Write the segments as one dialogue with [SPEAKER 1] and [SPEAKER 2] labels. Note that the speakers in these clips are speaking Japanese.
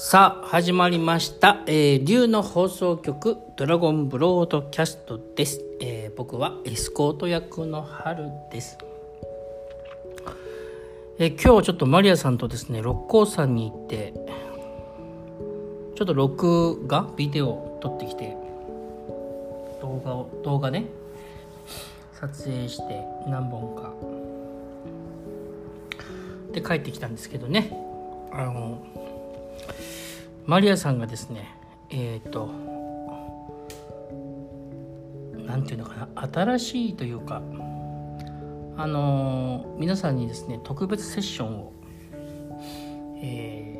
[SPEAKER 1] さあ始まりました、えー、竜の放送局ドラゴンブロードキャストです、えー僕はエスコート役の春です、えー今日ちょっとマリアさんとですね六甲山に行ってちょっと録画ビデオを撮ってきて動画を動画ね撮影して何本か。で帰ってきたんですけどね。あのマリアさんがですねえっ、となんていうのかな新しいというかあの皆さんにですね特別セッションを、えー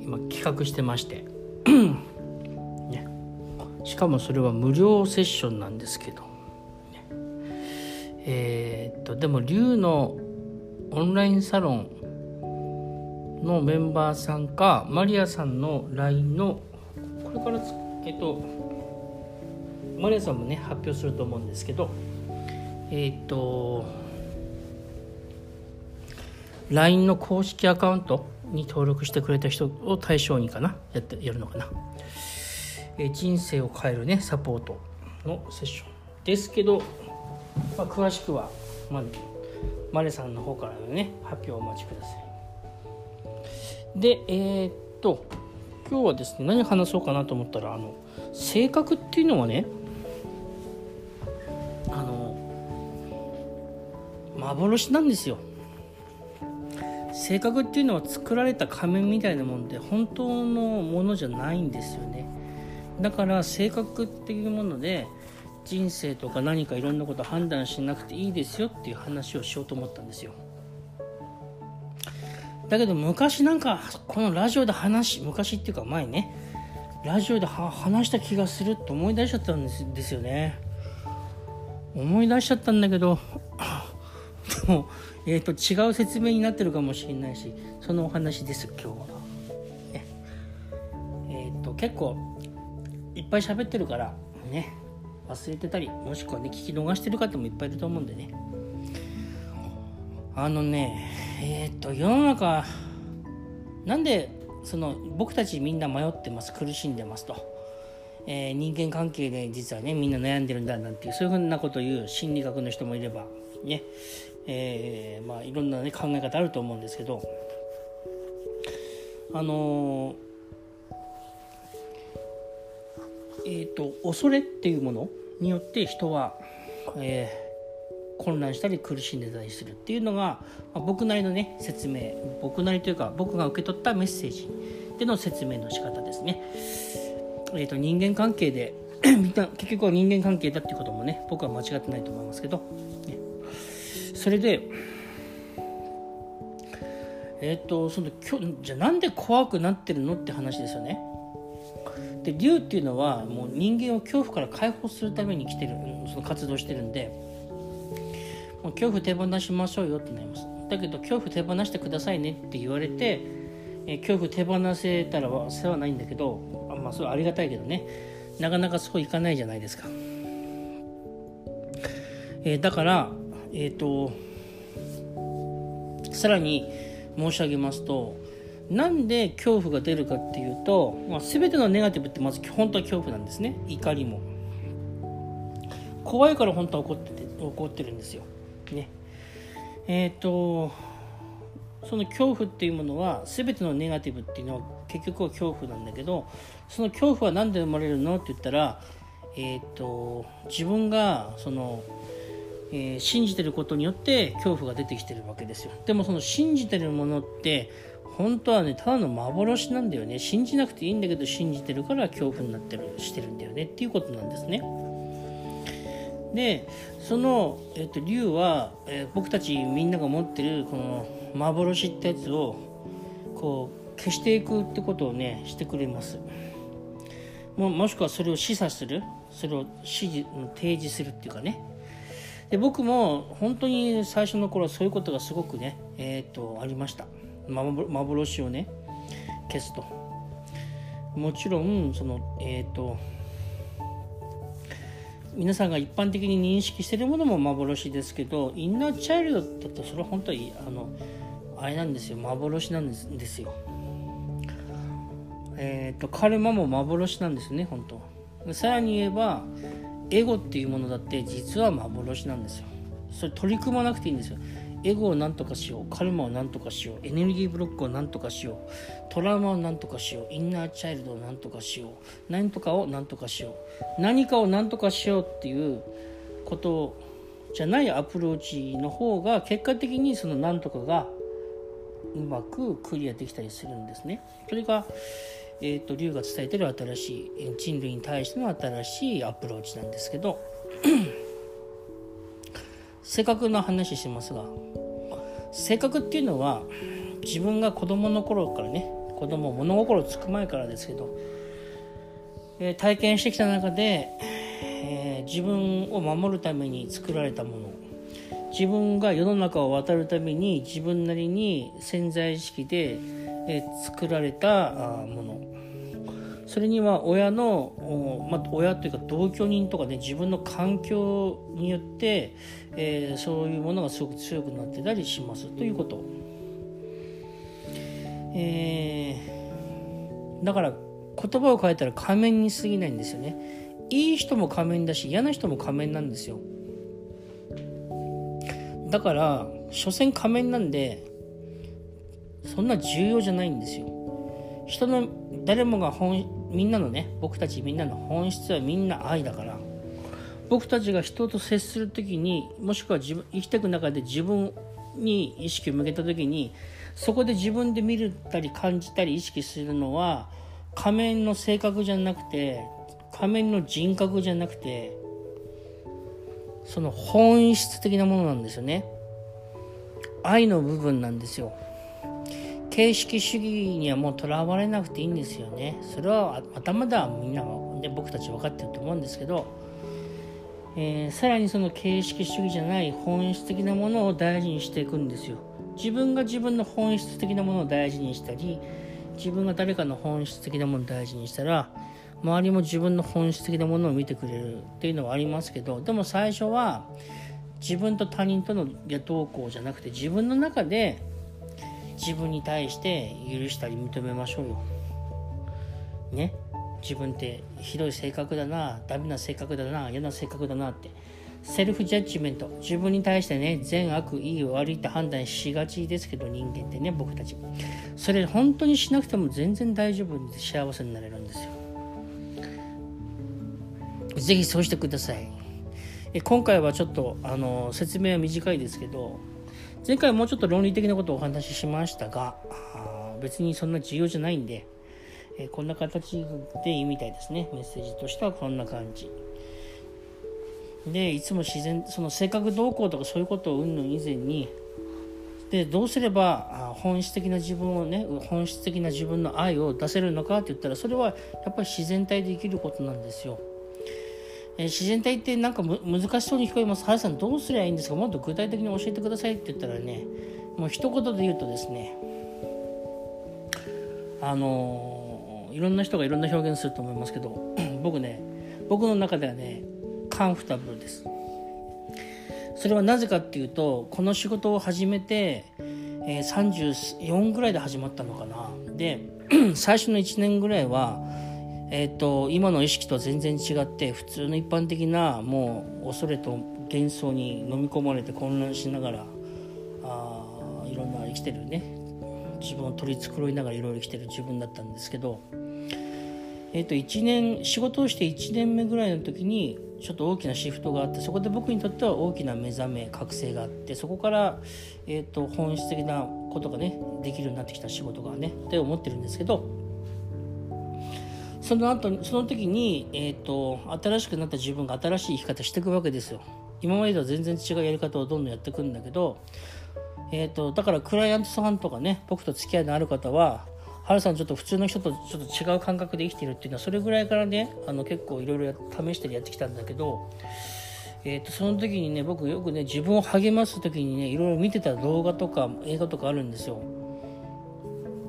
[SPEAKER 1] 今企画してまして、ね、しかもそれは無料セッションなんですけど、ねえーっとでも龍のオンラインサロンのメンバーさんかマリアさんの LINE のこれからえっとマリアさんもね発表すると思うんですけどえっと LINE の公式アカウントに登録してくれた人を対象にかなやってやるのかな、えー人生を変えるねサポートのセッションですけど、まあ、詳しくは、まあ、マレさんの方からのね発表をお待ちください。でえーっと今日はですね何話そうかなと思ったらあの性格っていうのはねあの幻なんですよ。性格っていうのは作られた仮面みたいなもんで本当のものじゃないんですよね。だから性格っていうもので人生とか何かいろんなこと判断しなくていいですよっていう話をしようと思ったんですよ。だけど昔なんかこのラジオで話昔っていうか前ねラジオで話した気がすると思い出しちゃったんですですよね。思い出しちゃったんだけど でも、えー、と違う説明になってるかもしれないしそのお話です今日は、ね。えー、と結構いっぱい喋ってるからね。忘れてたりもしくはね聞き逃してる方もいっぱいいると思うんでね。あのねえっ、と世の中なんでその僕たちみんな迷ってます苦しんでますと、えー人間関係で実はねみんな悩んでるんだなんていうそういうふうなことを言う心理学の人もいればね。えーまあいろんな、ね、考え方あると思うんですけど。あのえっ、と恐れっていうものによって人は、えー混乱したり苦しんでたりするっていうのが、まあ僕なりのね説明僕なりというか僕が受け取ったメッセージでの説明の仕方ですね。えー、と人間関係で 結局は人間関係だっていうこともね僕は間違ってないと思いますけど、ね、それでえっ、とそのきょじゃあなんで怖くなってるのって話ですよね。で竜っていうのはもう人間を恐怖から解放するために来てるその活動してるんでもう恐怖手放しましょうよってなります。だけど恐怖手放してくださいねって言われて、え恐怖手放せたら世話ないんだけどあまあそれはありがたいけどね。なかなかそういかないじゃないですか、えーだからえっ、とさらに申し上げますとなんで恐怖が出るかっていうと、まあ、全てのネガティブってまず本当は恐怖なんですね。怒りも。怖いから本当は怒ってて怒ってるんですよ。ね。えっ、とその恐怖っていうものは全てのネガティブっていうのは結局は恐怖なんだけどその恐怖は何で生まれるのって言ったらえっ、と自分がそのえー信じてることによって恐怖が出てきてるわけですよ。でもその信じてるものって本当はねただの幻なんだよね。信じなくていいんだけど信じてるから恐怖になってるしてるんだよねっていうことなんですね。でその、えっと竜は、えー僕たちみんなが持ってるこの幻ってやつをこう消していくってことをねしてくれます。ももしくはそれを示唆するそれを指示提示するっていうかね。で僕も本当に最初の頃はそういうことがすごくねえっ、とありました。幻をね消すと。もちろんそのえっ、と皆さんが一般的に認識してるものも幻ですけどインナーチャイルドだとそれは本当にあのあれなんですよ。幻なんですですよ。えーと、カルマも幻なんですよね本当。さらに言えばエゴっていうものだって実は幻なんですよ。それ取り組まなくていいんですよ。エゴを何とかしようカルマを何とかしようエネルギーブロックを何とかしようトラウマを何とかしようインナーチャイルドを何とかしよう何とかを何とかしよう何かを何とかしようっていうことじゃないアプローチの方が結果的にその何とかがうまくクリアできたりするんですね。それが、えーと、龍が伝えてる新しい人類に対しての新しいアプローチなんですけど性格の話しますが性格っていうのは自分が子供の頃からね子供物心つく前からですけど、えー、体験してきた中で、えー、自分を守るために作られたもの自分が世の中を渡るために自分なりに潜在意識で、え作られたもの。それには親の、まあ、親というか同居人とかね自分の環境によって、えー、そういうものがすごく強くなってたりしますということ、えー、だから言葉を変えたら仮面に過ぎないんですよね。いい人も仮面だし嫌な人も仮面なんですよ。だから所詮仮面なんでそんな重要じゃないんですよ。人の誰もが本みんなのね僕たちみんなの本質はみんな愛だから。僕たちが人と接する時にもしくは自分生きていく中で自分に意識を向けた時にそこで自分で見るたり感じたり意識するのは仮面の性格じゃなくて仮面の人格じゃなくてその本質的なものなんですよね。愛の部分なんですよ。形式主義にはもうとらわれなくていいんですよね。それは頭ではみんなで僕たち分かってると思うんですけど、えー、さらにその形式主義じゃない本質的なものを大事にしていくんですよ。自分が自分の本質的なものを大事にしたり自分が誰かの本質的なものを大事にしたら周りも自分の本質的なものを見てくれるっていうのはありますけどでも最初は自分と他人とのどうこうじゃなくて自分の中で自分に対して許したり認めましょうよ。ね？自分ってひどい性格だなダメな性格だな嫌な性格だなって。セルフジャッジメント。自分に対してね善悪いい悪いって判断しがちですけど人間ってね僕たち。それ本当にしなくても全然大丈夫で幸せになれるんですよ。ぜひそうしてください。今回はちょっとあの説明は短いですけど前回もうちょっと論理的なことをお話ししましたが別にそんな重要じゃないんで、えこんな形でいいみたいですね。メッセージとしてはこんな感じ。でいつも自然その性格動向とかそういうことをうんぬん以前にでどうすれば本質的な自分をね本質的な自分の愛を出せるのかって言ったらそれはやっぱり自然体で生きることなんですよ。えー、自然体ってなんか難しそうに聞こえます。ハルさんどうすりゃいいんですか？もっと具体的に教えてくださいって言ったらね、もう一言で言うとですね、あのー、いろんな人がいろんな表現すると思いますけど、僕ね、僕の中ではね、カンフタブルです。それはなぜかっていうと、この仕事を始めて、えー、34ぐらいで始まったのかな。で、最初の1年ぐらいは、えーと、今の意識とは全然違って普通の一般的なもう恐れと幻想に飲み込まれて混乱しながらあいろんな生きてるね。自分を取り繕いながらいろいろ生きてる自分だったんですけど、えー、と1年仕事をして1年目ぐらいの時にちょっと大きなシフトがあってそこで僕にとっては大きな目覚め覚醒があってそこから、えーと本質的なことがねできるようになってきた仕事がねって思ってるんですけどその後その時に、えーと、新しくなった自分が新しい生き方していくわけですよ。今までとは全然違うやり方をどんどんやっていくんだけど、えーと、だからクライアントさんとかね僕と付き合いのある方はハルさんちょっと普通の人とちょっと違う感覚で生きてるっていうのはそれぐらいからねあの結構いろいろ試してやってきたんだけど、えーと、その時にね僕よくね自分を励ます時にねいろいろ見てた動画とか映画とかあるんですよ。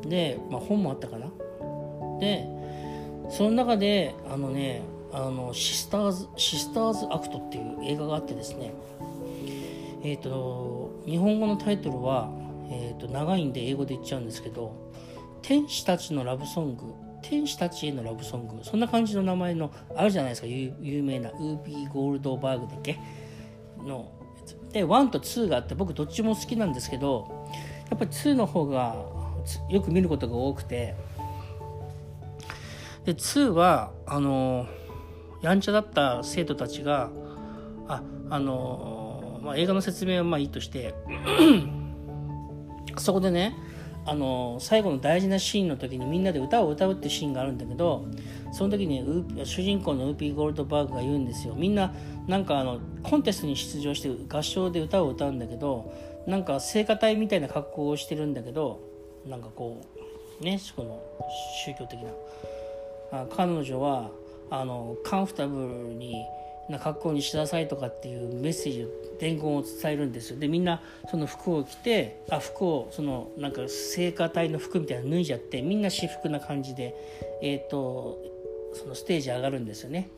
[SPEAKER 1] で、まあ、本もあったかな。でその中であのねあのシスターズシスターズアクトっていう映画があってですねえっ、ー、と日本語のタイトルは、えーと、長いんで英語で言っちゃうんですけど「天使たちのラブソング」天使たちへのラブソングそんな感じの名前のあるじゃないですか有名なウーピー・ゴールドバーグだっけ？ので1と2があって僕どっちも好きなんですけどやっぱり2の方がよく見ることが多くてで2はあのやんちゃだった生徒たちがああの、まあ、映画の説明はまあいいとして そこでねあの最後の大事なシーンの時にみんなで歌を歌うってシーンがあるんだけどその時に主人公のウーピー・ゴールドバーグが言うんですよ。みんななんかあのコンテストに出場して合唱で歌を歌うんだけどなんか聖歌隊みたいな格好をしてるんだけどなんかこうねこの宗教的な。彼女はあのカンフタブルにな格好にしなさいとかっていうメッセージを伝言を伝えるんですよ。でみんなその服を着てあ服をそのなんか聖火隊の服みたいなの脱いじゃってみんな私服な感じでえっ、ー、とそのステージ上がるんですよね。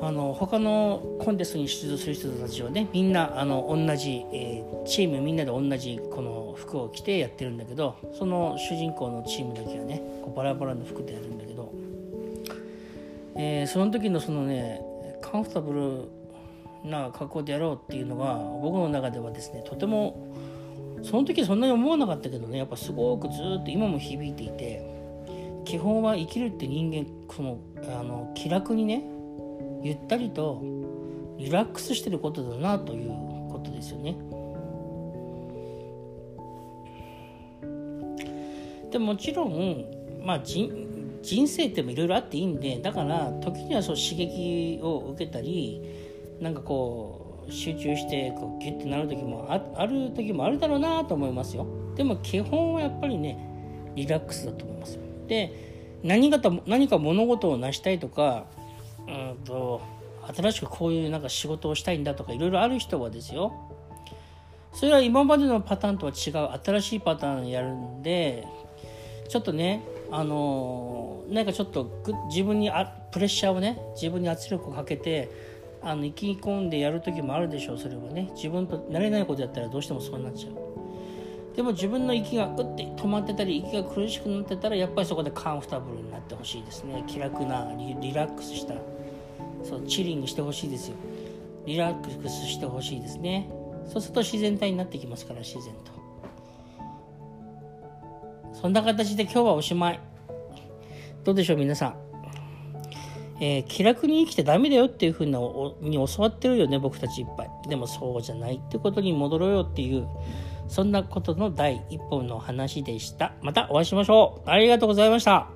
[SPEAKER 1] あの他のコンテストに出場する人たちはねみんなあの同じ、えー、チームみんなで同じこの服を着てやってるんだけどその主人公のチームだけはねこうバラバラの服でやるんだけど、えー、その時のそのねカンフタブルな格好でやろうっていうのが僕の中ではですねとてもその時そんなに思わなかったけどねやっぱすごくずっと今も響いていて基本は生きるって人間そのあの気楽にねゆったりとリラックスしてることだなということですよね。でもちろん、まあ、人生ってもいろいろあっていいんでだから時にはそう刺激を受けたりなんかこう集中してこうギュッてなる時もあある時もあるだろうなと思いますよでも基本はやっぱりねリラックスだと思いますで何か何か物事を成したいとかうんと新しくこういうなんか仕事をしたいんだとかいろいろある人はですよ。それは今までのパターンとは違う新しいパターンやるんでちょっとねあのなんかちょっと自分にあプレッシャーをね自分に圧力をかけてあの意気込んでやる時もあるでしょうそれはね。自分と慣れないことやったらどうしてもそうなっちゃう。でも自分の息がうって止まってたり息が苦しくなってたらやっぱりそこでカンフタブルになってほしいですね。気楽なリラックスした。そうチリングしてほしいですよ。リラックスしてほしいですね。そうすると自然体になってきますから自然と。そんな形で今日はおしまい。どうでしょう皆さん。えー、気楽に生きてダメだよっていうふうに教わってるよね僕たちいっぱい。でもそうじゃないってことに戻ろうよっていうそんなことの第一本の話でした。またお会いしましょう。ありがとうございました。